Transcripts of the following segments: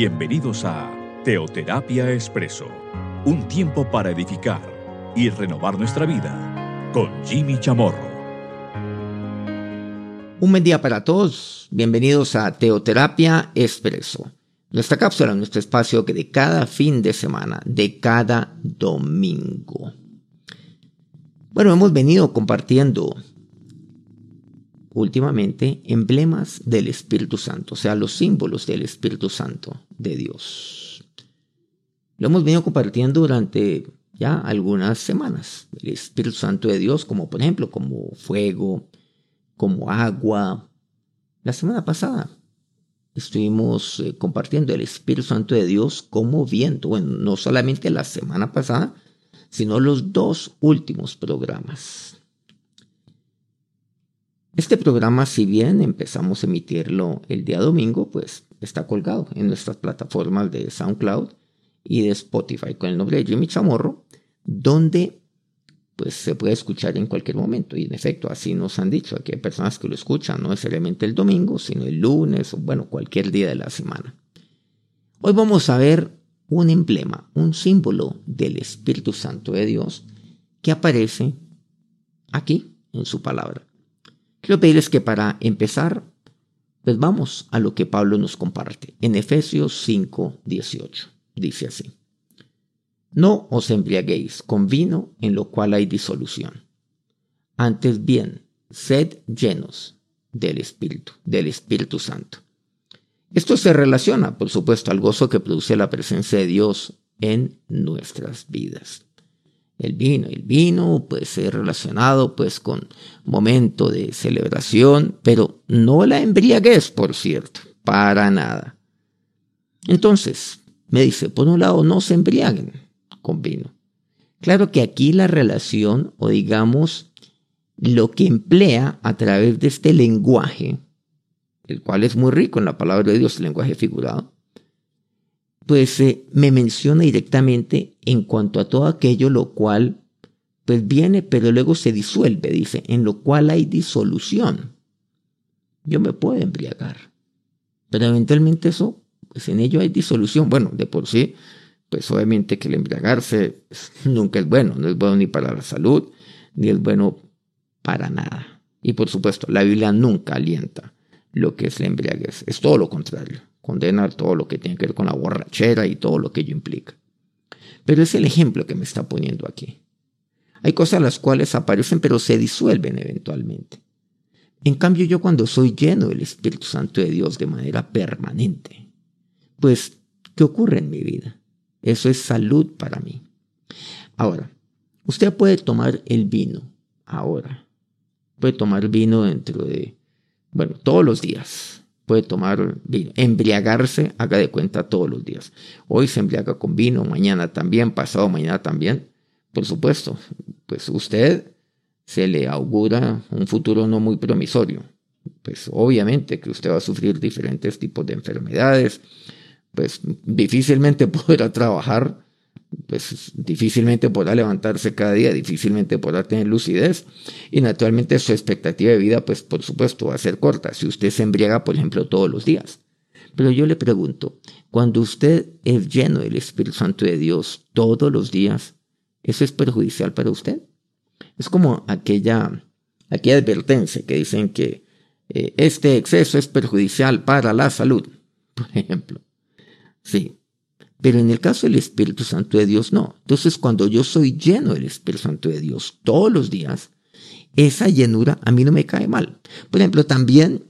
Bienvenidos a Teoterapia Expreso, un tiempo para edificar y renovar nuestra vida con Jimmy Chamorro. Un buen día para todos, bienvenidos a Teoterapia Expreso, nuestra cápsula, nuestro espacio que de cada fin de semana, de cada domingo. Bueno, hemos venido compartiendo últimamente emblemas del Espíritu Santo, o sea, los símbolos del Espíritu Santo de Dios. Lo hemos venido compartiendo durante ya algunas semanas. El Espíritu Santo de Dios, como por ejemplo, como fuego, como agua. La semana pasada estuvimos eh, compartiendo el Espíritu Santo de Dios como viento. Bueno, no solamente la semana pasada, sino los dos últimos programas. Este programa, si bien empezamos a emitirlo el día domingo, pues está colgado en nuestras plataformas de SoundCloud y de Spotify con el nombre de Jimmy Chamorro, donde pues se puede escuchar en cualquier momento. Y en efecto, así nos han dicho. Aquí hay personas que lo escuchan no necesariamente el domingo, sino el lunes o bueno, cualquier día de la semana. Hoy vamos a ver un emblema, un símbolo del Espíritu Santo de Dios que aparece aquí en su palabra. Quiero pedirles que para empezar, pues vamos a lo que Pablo nos comparte en Efesios 5, 18. Dice así. No os embriaguéis con vino en lo cual hay disolución. Antes bien, sed llenos del Espíritu, del Espíritu Santo. Esto se relaciona, por supuesto, al gozo que produce la presencia de Dios en nuestras vidas el vino. El vino puede ser relacionado pues con momento de celebración, pero no la embriaguez, por cierto, para nada. Entonces, me dice, por un lado, no se embriaguen con vino. Claro que aquí la relación, o digamos, lo que emplea a través de este lenguaje, el cual es muy rico en la palabra de Dios, el lenguaje figurado, pues eh, me menciona directamente en cuanto a todo aquello lo cual pues viene pero luego se disuelve, dice, en lo cual hay disolución. Yo me puedo embriagar, pero eventualmente eso, pues en ello hay disolución. Bueno, de por sí, pues obviamente que el embriagarse nunca es bueno, no es bueno ni para la salud, ni es bueno para nada. Y por supuesto, la Biblia nunca alienta lo que es la embriaguez, es todo lo contrario condenar todo lo que tiene que ver con la borrachera y todo lo que ello implica. Pero es el ejemplo que me está poniendo aquí. Hay cosas las cuales aparecen pero se disuelven eventualmente. En cambio yo cuando soy lleno del Espíritu Santo de Dios de manera permanente, pues, ¿qué ocurre en mi vida? Eso es salud para mí. Ahora, usted puede tomar el vino ahora. Puede tomar vino dentro de, bueno, todos los días puede tomar vino. Embriagarse, haga de cuenta todos los días. Hoy se embriaga con vino, mañana también, pasado mañana también. Por supuesto, pues usted se le augura un futuro no muy promisorio. Pues obviamente que usted va a sufrir diferentes tipos de enfermedades, pues difícilmente podrá trabajar pues difícilmente podrá levantarse cada día, difícilmente podrá tener lucidez y naturalmente su expectativa de vida, pues por supuesto va a ser corta si usted se embriaga, por ejemplo, todos los días. Pero yo le pregunto, cuando usted es lleno del Espíritu Santo de Dios todos los días, ¿eso es perjudicial para usted? Es como aquella, aquella advertencia que dicen que eh, este exceso es perjudicial para la salud, por ejemplo. Sí, pero en el caso del Espíritu Santo de Dios, no. Entonces, cuando yo soy lleno del Espíritu Santo de Dios todos los días, esa llenura a mí no me cae mal. Por ejemplo, también,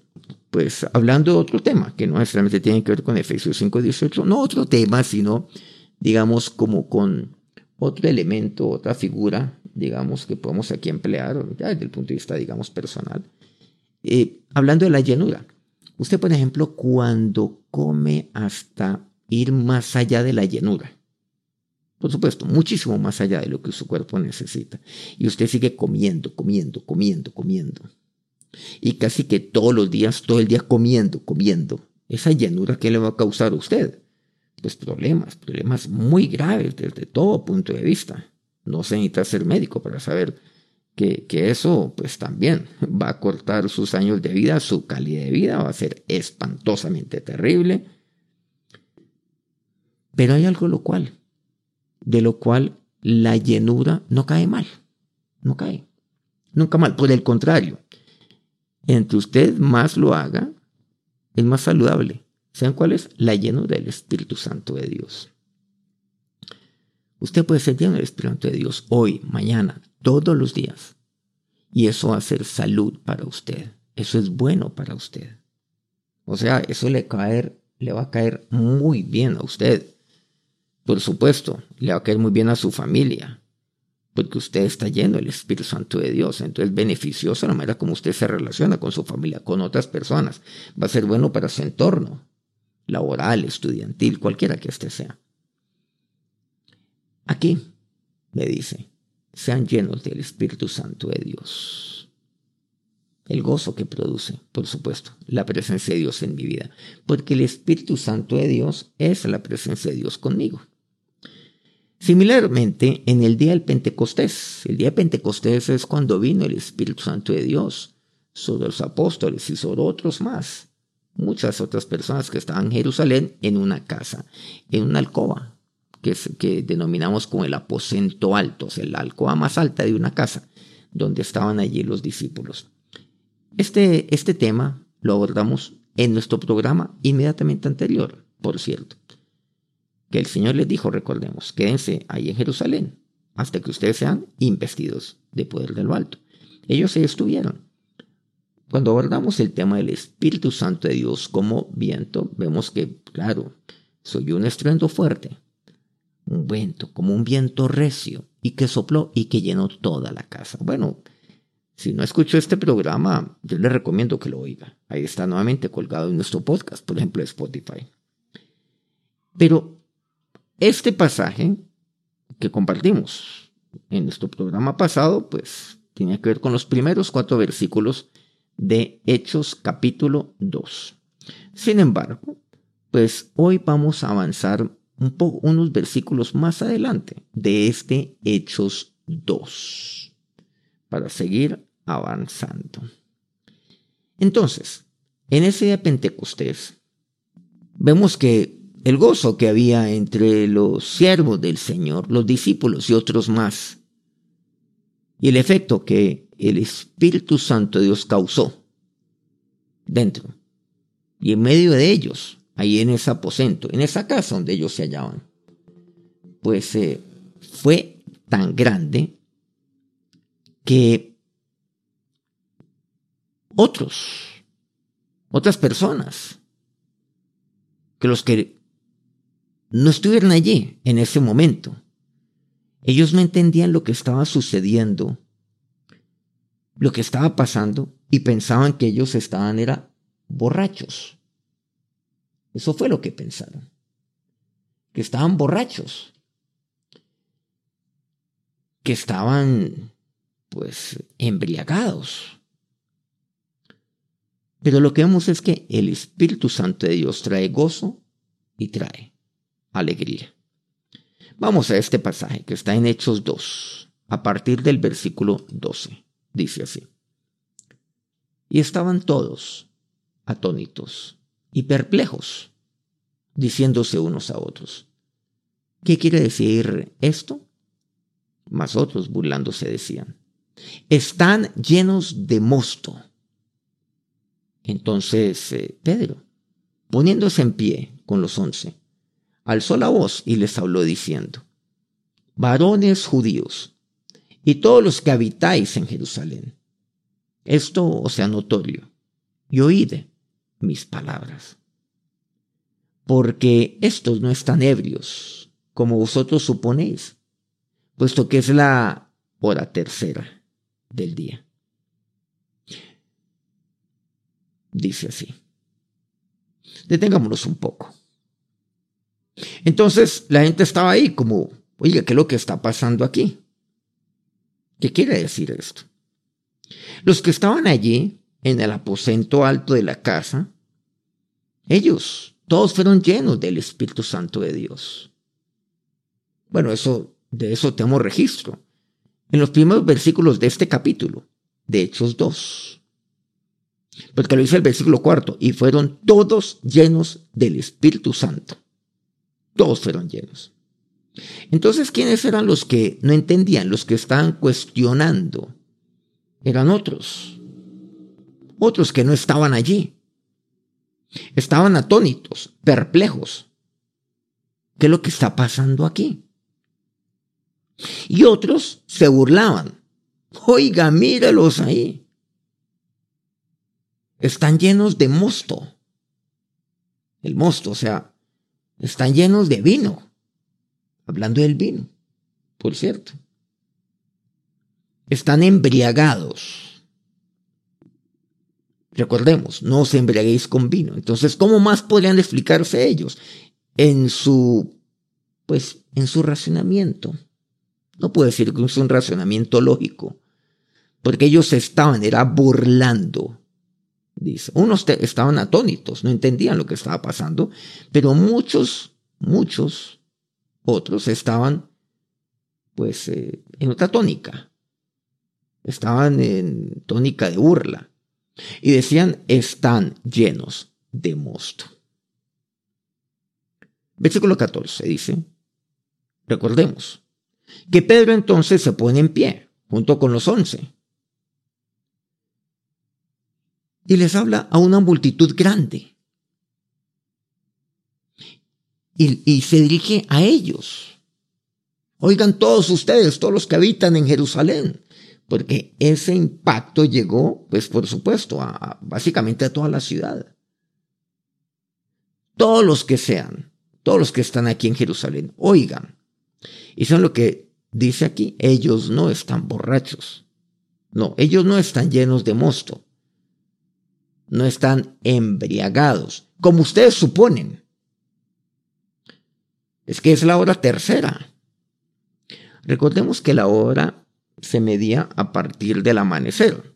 pues hablando de otro tema, que no necesariamente tiene que ver con Efesios 5.18, no otro tema, sino, digamos, como con otro elemento, otra figura, digamos, que podemos aquí emplear, desde el punto de vista, digamos, personal. Eh, hablando de la llenura. Usted, por ejemplo, cuando come hasta ir más allá de la llenura. Por supuesto, muchísimo más allá de lo que su cuerpo necesita. Y usted sigue comiendo, comiendo, comiendo, comiendo. Y casi que todos los días, todo el día comiendo, comiendo. Esa llenura, ¿qué le va a causar a usted? Pues problemas, problemas muy graves desde todo punto de vista. No se necesita ser médico para saber que, que, eso pues también va a cortar sus años de vida, su calidad de vida va a ser espantosamente terrible Pero hay algo lo cual, de lo cual la llenura no cae mal, no cae, nunca mal. Por el contrario, entre usted más lo haga, es más saludable. ¿Saben cuál es? La llenura del Espíritu Santo de Dios. Usted puede ser lleno del Espíritu Santo de Dios hoy, mañana, todos los días. Y eso va a ser salud para usted. Eso es bueno para usted. O sea, eso le, caer, le va a caer muy bien a usted. Por supuesto, le va a caer muy bien a su familia, porque usted está lleno del Espíritu Santo de Dios. Entonces, beneficioso la manera como usted se relaciona con su familia, con otras personas. Va a ser bueno para su entorno laboral, estudiantil, cualquiera que éste sea. Aquí me dice, sean llenos del Espíritu Santo de Dios. El gozo que produce, por supuesto, la presencia de Dios en mi vida, porque el Espíritu Santo de Dios es la presencia de Dios conmigo. Similarmente, en el día del Pentecostés, el día de Pentecostés es cuando vino el Espíritu Santo de Dios sobre los apóstoles y sobre otros más, muchas otras personas que estaban en Jerusalén en una casa, en una alcoba, que, denominamos como el aposento alto, o sea, la alcoba más alta de una casa, donde estaban allí los discípulos. Este, este tema lo abordamos en nuestro programa inmediatamente anterior, por cierto que el Señor les dijo, recordemos, quédense ahí en Jerusalén hasta que ustedes sean investidos de poder de lo alto. Ellos ahí estuvieron. Cuando abordamos el tema del Espíritu Santo de Dios como viento, vemos que, claro, soy un estruendo fuerte, un viento, como un viento recio, y que sopló y que llenó toda la casa. Bueno, si no escuchó este programa, yo le recomiendo que lo oiga. Ahí está nuevamente colgado en nuestro podcast, por ejemplo, Spotify. Pero este pasaje que compartimos en nuestro programa pasado, pues tiene que ver con los primeros cuatro versículos de Hechos capítulo 2. Sin embargo, pues hoy vamos a avanzar un poco, unos versículos más adelante de este Hechos 2 para seguir avanzando. Entonces, en ese día de Pentecostés, vemos que el gozo que había entre los siervos del Señor, los discípulos y otros más, y el efecto que el Espíritu Santo de Dios causó dentro. Y en medio de ellos, ahí en ese aposento, en esa casa donde ellos se hallaban, pues eh, fue tan grande que otros, otras personas, que los que no estuvieron allí en ese momento. Ellos no entendían lo que estaba sucediendo, lo que estaba pasando, y pensaban que ellos estaban era borrachos. Eso fue lo que pensaron, que estaban borrachos, que estaban pues embriagados. Pero lo que vemos es que el Espíritu Santo de Dios trae gozo y trae alegría. Vamos a este pasaje que está en Hechos 2, a partir del versículo 12. Dice así. Y estaban todos atónitos y perplejos, diciéndose unos a otros, ¿qué quiere decir esto? Mas otros burlándose decían, están llenos de mosto. Entonces eh, Pedro, poniéndose en pie con los once, alzó la voz y les habló diciendo, varones judíos, y todos los que habitáis en Jerusalén, esto os sea notorio, y oíd mis palabras. Porque estos no están ebrios, como vosotros suponéis, puesto que es la hora tercera del día. Dice así. Detengámonos un poco. Entonces la gente estaba ahí como, oiga, ¿qué es lo que está pasando aquí? ¿Qué quiere decir esto? Los que estaban allí, en el aposento alto de la casa, ellos, todos fueron llenos del Espíritu Santo de Dios. Bueno, eso, de eso tenemos registro. En los primeros versículos de este capítulo, de Hechos 2. Porque lo dice el versículo cuarto, y fueron todos llenos del Espíritu Santo Todos fueron llenos. Entonces, ¿quiénes eran los que no entendían, los que estaban cuestionando? Eran otros. Otros que no estaban allí. Estaban atónitos, perplejos. ¿Qué es lo que está pasando aquí? Y otros se burlaban. Oiga, mírelos ahí. Están llenos de mosto. El mosto, o sea, están llenos de vino. Hablando del vino, por cierto. Están embriagados. Recordemos, no os embriaguéis con vino. Entonces, ¿cómo más podrían explicarse ellos? En su, pues, en su racionamiento. No puedo decir que es un razonamiento lógico, porque ellos estaban, era burlando. Dice, unos estaban atónitos, no entendían lo que estaba pasando, pero muchos, muchos otros estaban, pues, eh, en otra tónica. Estaban en tónica de burla. Y decían, están llenos de mosto. Versículo 14 dice, recordemos, que Pedro entonces se pone en pie, junto con los once, y les habla a una multitud grande. Y, se dirige a ellos. Oigan todos ustedes, todos los que habitan en Jerusalén, porque ese impacto llegó, pues por supuesto, a, básicamente a toda la ciudad. Todos los que sean, todos los que están aquí en Jerusalén, oigan. Y son lo que dice aquí, ellos no están borrachos. No, ellos no están llenos de mosto. No están embriagados, como ustedes suponen. Es que es la hora tercera. Recordemos que la hora se medía a partir del amanecer.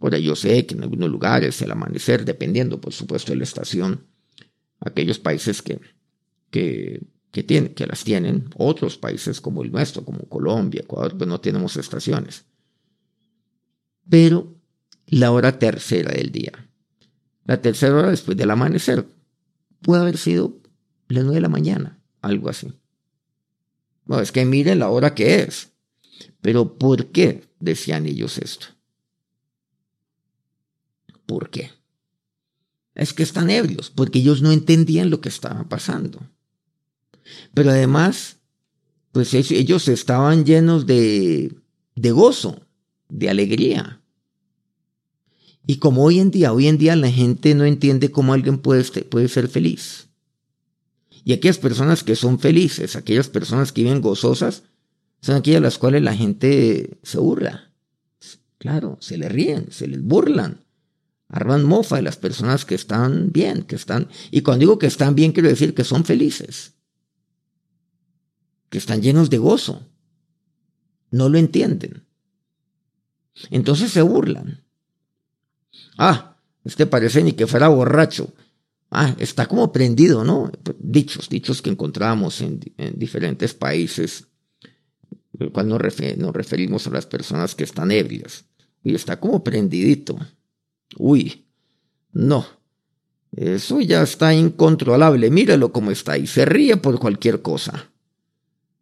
Ahora yo sé que en algunos lugares el amanecer, dependiendo por supuesto de la estación, aquellos países que, que que, tiene, que las tienen otros países como el nuestro, como Colombia, Ecuador, pues no tenemos estaciones. Pero la hora tercera del día, la tercera hora después del amanecer, puede haber sido las nueve de la mañana, algo así. Bueno, es que miren la hora que es. Pero ¿por qué decían ellos esto? ¿Por qué? Es que están ebrios, porque ellos no entendían lo que estaba pasando. Pero además, pues ellos estaban llenos de, de gozo, de alegría. Y como hoy en día, hoy en día la gente no entiende cómo alguien puede, puede ser feliz. Y aquellas personas que son felices, aquellas personas que viven gozosas, son aquellas las cuales la gente se burla. Claro, se le ríen, se les burlan. Arman mofa de las personas que están bien, que están... Y cuando digo que están bien, quiero decir que son felices que están llenos de gozo. No lo entienden. Entonces se burlan. Ah, este parece ni que fuera borracho. Ah, está como prendido, ¿no? Dichos, dichos que encontramos en, diferentes países, el cual nos, referimos a las personas que están ebrias. Y está como prendidito. Uy, no. Eso ya está incontrolable. Míralo como está y se ríe por cualquier cosa.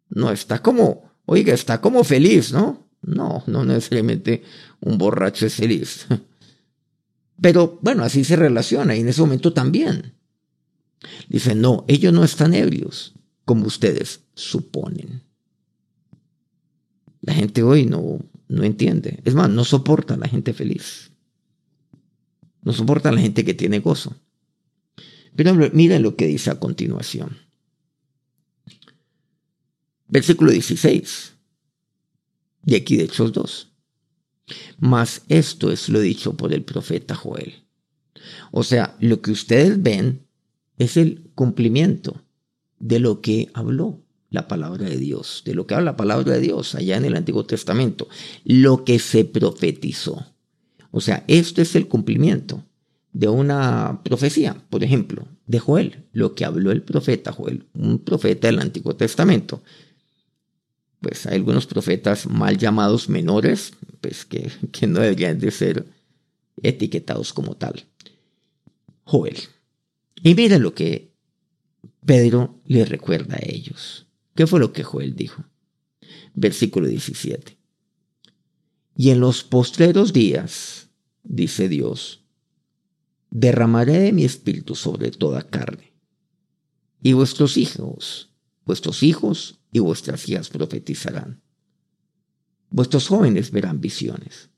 No, está como, oiga, está como feliz, ¿no? No, no necesariamente un borracho es feliz. Pero bueno, así se relaciona y en ese momento también. Dice, no, ellos no están ebrios, como ustedes suponen. La gente hoy no, no entiende. Es más, no soporta la gente feliz. No soporta a la gente que tiene gozo. Pero miren lo que dice a continuación. Versículo 16. Y aquí de Hechos 2. Mas esto es lo dicho por el profeta Joel. O sea, lo que ustedes ven es el cumplimiento de lo que habló la palabra de Dios, de lo que habla la palabra de Dios allá en el Antiguo Testamento, lo que se profetizó. O sea, esto es el cumplimiento de una profecía, por ejemplo, de Joel, lo que habló el profeta Joel, un profeta del Antiguo Testamento pues hay algunos profetas mal llamados menores, pues que, que no deberían de ser etiquetados como tal. Joel. Y miren lo que Pedro le recuerda a ellos. ¿Qué fue lo que Joel dijo? Versículo 17. Y en los postreros días, dice Dios, derramaré de mi espíritu sobre toda carne. Y vuestros hijos, vuestros hijos y vuestras hijas profetizarán. Vuestros jóvenes verán visiones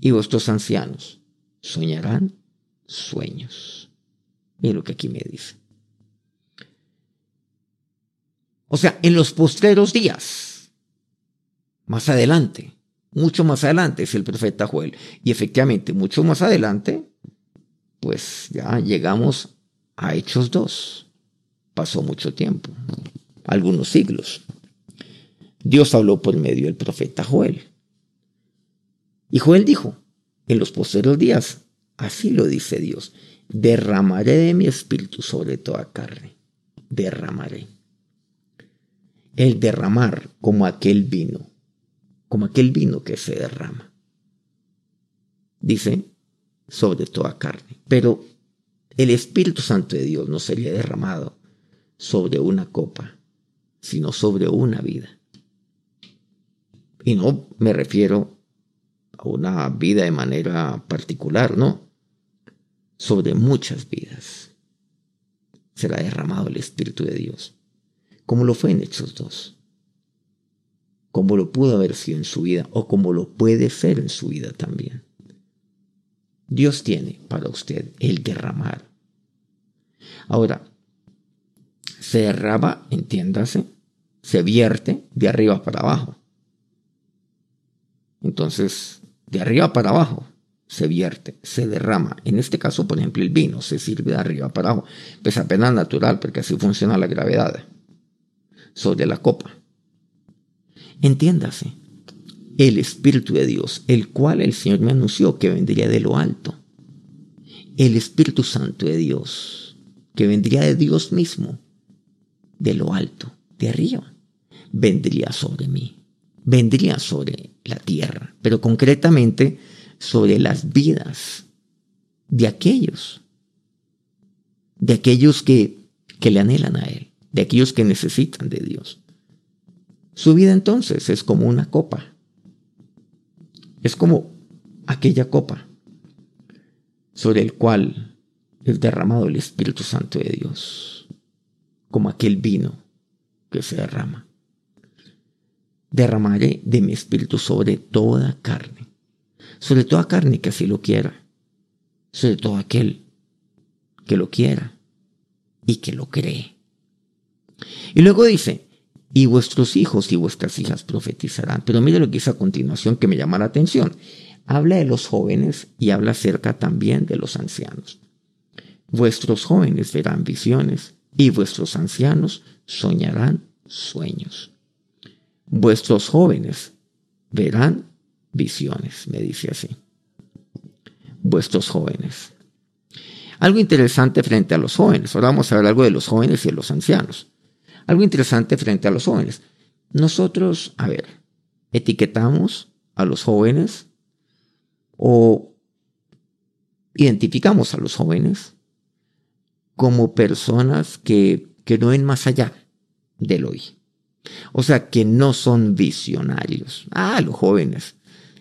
y vuestros ancianos soñarán sueños. Mira lo que aquí me dice. O sea, en los postreros días, más adelante, mucho más adelante es el profeta Joel. Y efectivamente, mucho más adelante, pues ya llegamos a Hechos 2. Pasó mucho tiempo, algunos siglos. Dios habló por medio del profeta Joel. Y Joel dijo, en los postreros días, así lo dice Dios, derramaré de mi espíritu sobre toda carne. Derramaré el derramar como aquel vino, como aquel vino que se derrama. Dice, sobre toda carne. Pero el Espíritu Santo de Dios no sería derramado sobre una copa, sino sobre una vida. Y no me refiero a una vida de manera particular, no. Sobre muchas vidas será derramado el Espíritu de Dios como lo fue en Hechos 2, como lo pudo haber sido en su vida o como lo puede ser en su vida también. Dios tiene para usted el derramar. Ahora, se derrama, entiéndase, se vierte de arriba para abajo. Entonces, de arriba para abajo se vierte, se derrama. En este caso, por ejemplo, el vino se sirve de arriba para abajo. Pues apenas natural, porque así funciona la gravedad sobre la copa. Entiéndase, el Espíritu de Dios, el cual el Señor me anunció que vendría de lo alto. El Espíritu Santo de Dios, que vendría de Dios mismo, de lo alto, de arriba, vendría sobre mí, vendría sobre la tierra, pero concretamente sobre las vidas de aquellos, de aquellos que, que le anhelan a Él de aquellos que necesitan de Dios. Su vida entonces es como una copa. Es como aquella copa sobre el cual es derramado el Espíritu Santo de Dios, como aquel vino que se derrama. Derramaré de mi espíritu sobre toda carne, sobre toda carne que así lo quiera, sobre todo aquel que lo quiera y que lo cree. Y luego dice, y vuestros hijos y vuestras hijas profetizarán. Pero mire lo que dice a continuación que me llama la atención. Habla de los jóvenes y habla acerca también de los ancianos. Vuestros jóvenes verán visiones y vuestros ancianos soñarán sueños. Vuestros jóvenes verán visiones, me dice así. Vuestros jóvenes. Algo interesante frente a los jóvenes. Ahora vamos a ver algo de los jóvenes y de los ancianos. Algo interesante frente a los jóvenes. Nosotros, a ver, etiquetamos a los jóvenes o identificamos a los jóvenes como personas que, que no ven más allá del hoy. O sea, que no son visionarios. Ah, los jóvenes.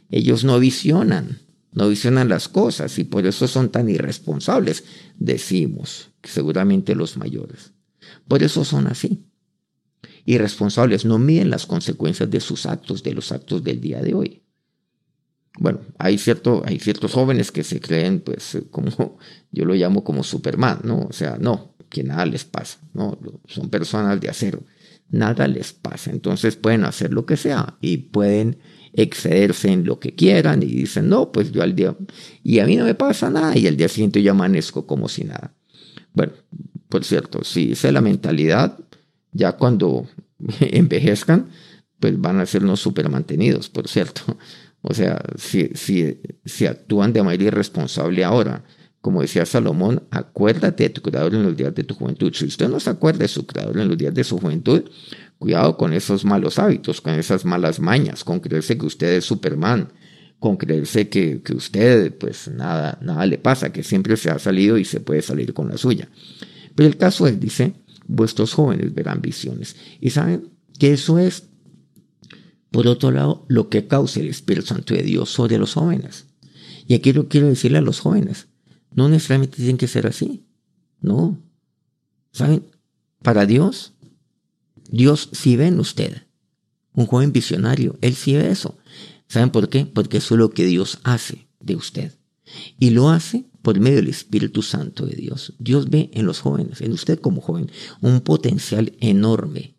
Ellos no visionan, no visionan las cosas y por eso son tan irresponsables, decimos, seguramente los mayores. Por eso son así irresponsables, no miden las consecuencias de sus actos, de los actos del día de hoy. Bueno, hay, cierto, hay ciertos jóvenes que se creen, pues, como yo lo llamo como Superman, ¿no? O sea, no, que nada les pasa, ¿no? Son personas de acero, nada les pasa. Entonces pueden hacer lo que sea y pueden excederse en lo que quieran y dicen, no, pues yo al día, y a mí no me pasa nada y al día siguiente yo amanezco como si nada. Bueno, por cierto, si esa es la mentalidad, ya cuando envejezcan, pues van a ser unos super mantenidos, por cierto. O sea, si, si, si actúan de manera irresponsable ahora, como decía Salomón, acuérdate de tu creador en los días de tu juventud. Si usted no se acuerda de su creador en los días de su juventud, cuidado con esos malos hábitos, con esas malas mañas, con creerse que usted es Superman, con creerse que, que usted, pues nada, nada le pasa, que siempre se ha salido y se puede salir con la suya. Pero el caso es, dice, vuestros jóvenes verán visiones. Y saben que eso es, por otro lado, lo que causa el Espíritu Santo de Dios sobre los jóvenes. Y aquí lo quiero decirle a los jóvenes, no necesariamente tienen que ser así. No. ¿Saben? Para Dios, Dios sí ve en usted. Un joven visionario, Él sí ve eso. ¿Saben por qué? Porque eso es lo que Dios hace de usted. Y lo hace por medio del Espíritu Santo de Dios. Dios ve en los jóvenes, en usted como joven, un potencial enorme.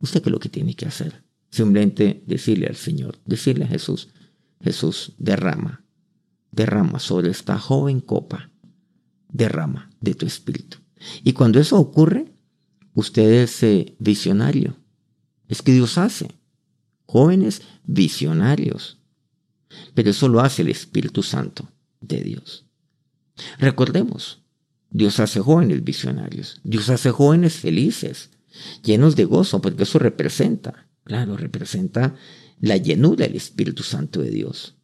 ¿Usted qué es lo que tiene que hacer? Simplemente decirle al Señor, decirle a Jesús, Jesús, derrama, derrama sobre esta joven copa, derrama de tu espíritu. Y cuando eso ocurre, usted es eh, visionario. Es que Dios hace jóvenes visionarios. Pero eso lo hace el Espíritu Santo de Dios. Recordemos, Dios hace jóvenes visionarios, Dios hace jóvenes felices, llenos de gozo, porque eso representa, claro, representa la llenura del Espíritu Santo de Dios.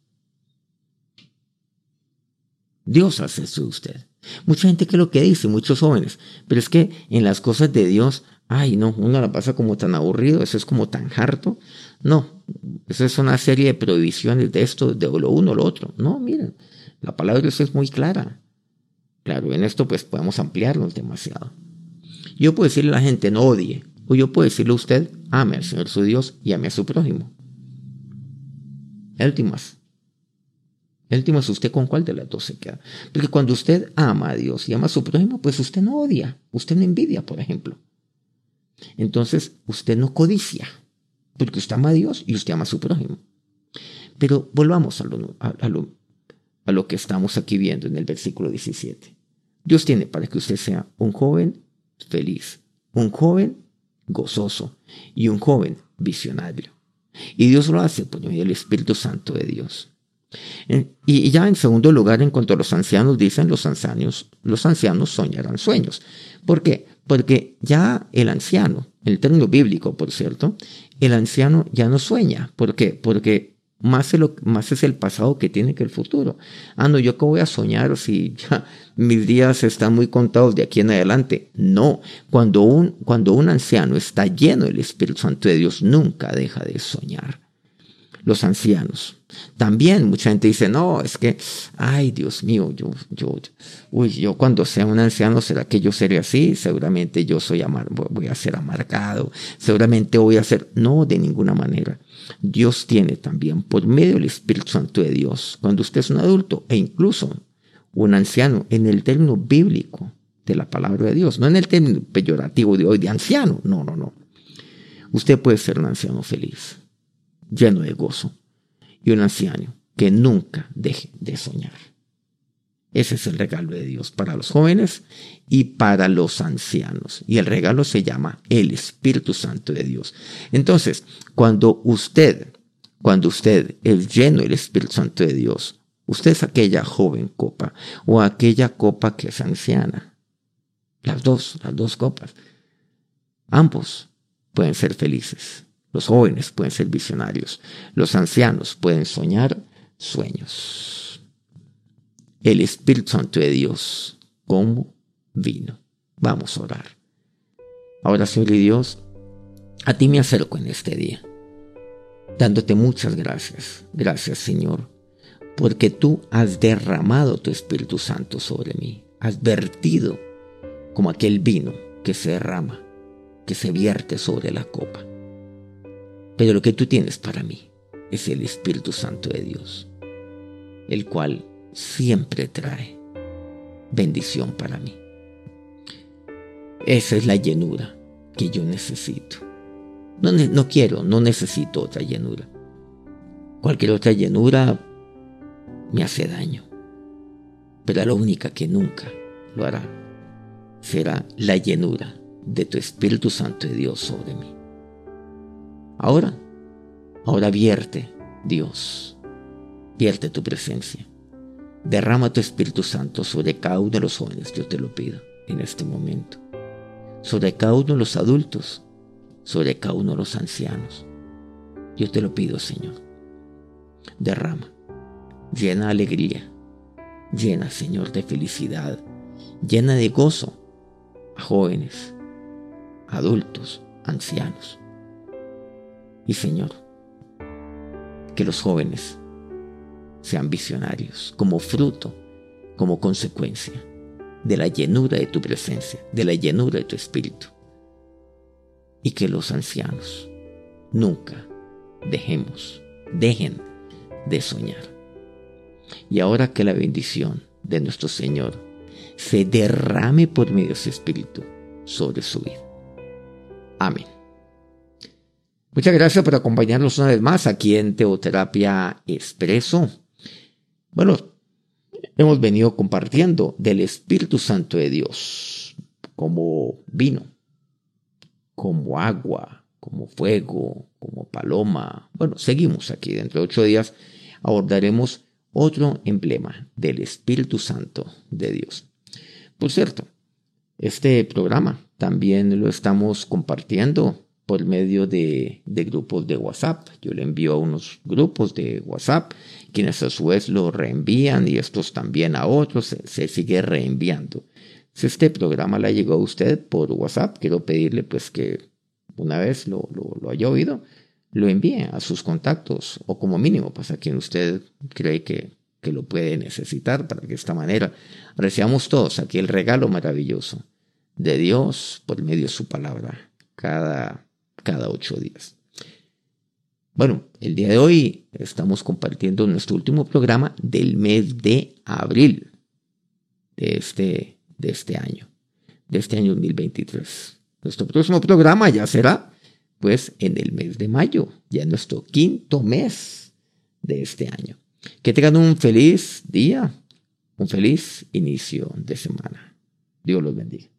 Dios hace eso de usted. Mucha gente que lo que dice, muchos jóvenes, pero es que en las cosas de Dios, ay no, uno la pasa como tan aburrido, eso es como tan harto. No, eso es una serie de prohibiciones de esto, de lo uno o lo otro. No, miren, la palabra de Dios es muy clara. Claro, en esto pues podemos ampliarnos demasiado. Yo puedo decirle a la gente, no odie. O yo puedo decirle a usted, ame al Señor su Dios y ame a su prójimo. Últimas. Últimas, ¿usted con cuál de las dos se queda? Porque cuando usted ama a Dios y ama a su prójimo, pues usted no odia, usted no envidia, por ejemplo. Entonces, usted no codicia, porque usted ama a Dios y usted ama a su prójimo. Pero volvamos a lo, a lo a lo que estamos aquí viendo en el versículo 17. Dios tiene para que usted sea un joven feliz, un joven gozoso y un joven visionario. Y Dios lo hace por medio del Espíritu Santo de Dios. Y ya en segundo lugar, en cuanto a los ancianos, dicen los ancianos, los ancianos soñarán sueños. ¿Por qué? Porque ya el anciano, el término bíblico, por cierto, el anciano ya no sueña. ¿Por qué? Porque más es, lo, es el pasado que tiene que el futuro. Ah, no, yo qué voy a soñar si ya mis días están muy contados de aquí en adelante. No, cuando un, cuando un anciano está lleno del Espíritu Santo de Dios, nunca deja de soñar. Los ancianos. También mucha gente dice, no, es que, ay, Dios mío, yo, yo, uy, yo cuando sea un anciano, ¿será que yo seré así? Seguramente yo soy amar, voy a ser amargado, seguramente voy a ser, no, de ninguna manera. Dios tiene también por medio del Espíritu Santo de Dios, cuando usted es un adulto e incluso un anciano, en el término bíblico de la palabra de Dios, no en el término peyorativo de hoy de anciano, no, no, no. Usted puede ser un anciano feliz, lleno de gozo, y un anciano que nunca deje de soñar. Ese es el regalo de Dios para los jóvenes y para los ancianos. Y el regalo se llama el Espíritu Santo de Dios. Entonces, cuando usted, cuando usted es lleno del Espíritu Santo de Dios, usted es aquella joven copa o aquella copa que es anciana. Las dos, las dos copas. Ambos pueden ser felices. Los jóvenes pueden ser visionarios. Los ancianos pueden soñar sueños el Espíritu Santo de Dios como vino. Vamos a orar. Ahora, Señor y Dios, a ti me acerco en este día, dándote muchas gracias. Gracias, Señor, porque tú has derramado tu Espíritu Santo sobre mí. Has vertido como aquel vino que se derrama, que se vierte sobre la copa. Pero lo que tú tienes para mí es el Espíritu Santo de Dios, el cual siempre trae bendición para mí. Esa es la llenura que yo necesito. No, no, quiero, no necesito otra llenura. Cualquier otra llenura me hace daño. Pero la única que nunca lo hará será la llenura de tu Espíritu Santo de Dios sobre mí. Ahora, ahora vierte, Dios, vierte tu presencia Derrama tu Espíritu Santo sobre cada uno de los jóvenes, yo te lo pido en este momento. Sobre cada uno de los adultos, sobre cada uno de los ancianos. Yo te lo pido, Señor. Derrama, llena alegría, llena, Señor, de felicidad, llena de gozo a jóvenes adultos, ancianos. Y Señor, que los jóvenes sean visionarios como fruto, como consecuencia de la llenura de tu presencia, de la llenura de tu espíritu. Y que los ancianos nunca dejemos, dejen de soñar. Y ahora que la bendición de nuestro Señor se derrame por medio de su espíritu sobre su vida. Amén. Muchas gracias por acompañarnos una vez más aquí en Teoterapia Expreso. Bueno, hemos venido compartiendo del Espíritu Santo de Dios como vino, como agua, como fuego, como paloma. Bueno, seguimos aquí. Dentro de ocho días abordaremos otro emblema del Espíritu Santo de Dios. Por cierto, este programa también lo estamos compartiendo por medio de, grupos de WhatsApp. Yo le envío a unos grupos de WhatsApp, quienes a su vez lo reenvían y estos también a otros, se, sigue reenviando. Si este programa le llegó a usted por WhatsApp, quiero pedirle pues que una vez lo, lo, haya oído, lo envíe a sus contactos o como mínimo pues a quien usted cree que, que lo puede necesitar para que de esta manera recibamos todos aquí el regalo maravilloso de Dios por medio de su palabra cada cada ocho días. Bueno, el día de hoy estamos compartiendo nuestro último programa del mes de abril de este, de este año, de este año 2023. Nuestro próximo programa ya será, pues, en el mes de mayo, ya nuestro quinto mes de este año. Que tengan un feliz día, un feliz inicio de semana. Dios los bendiga.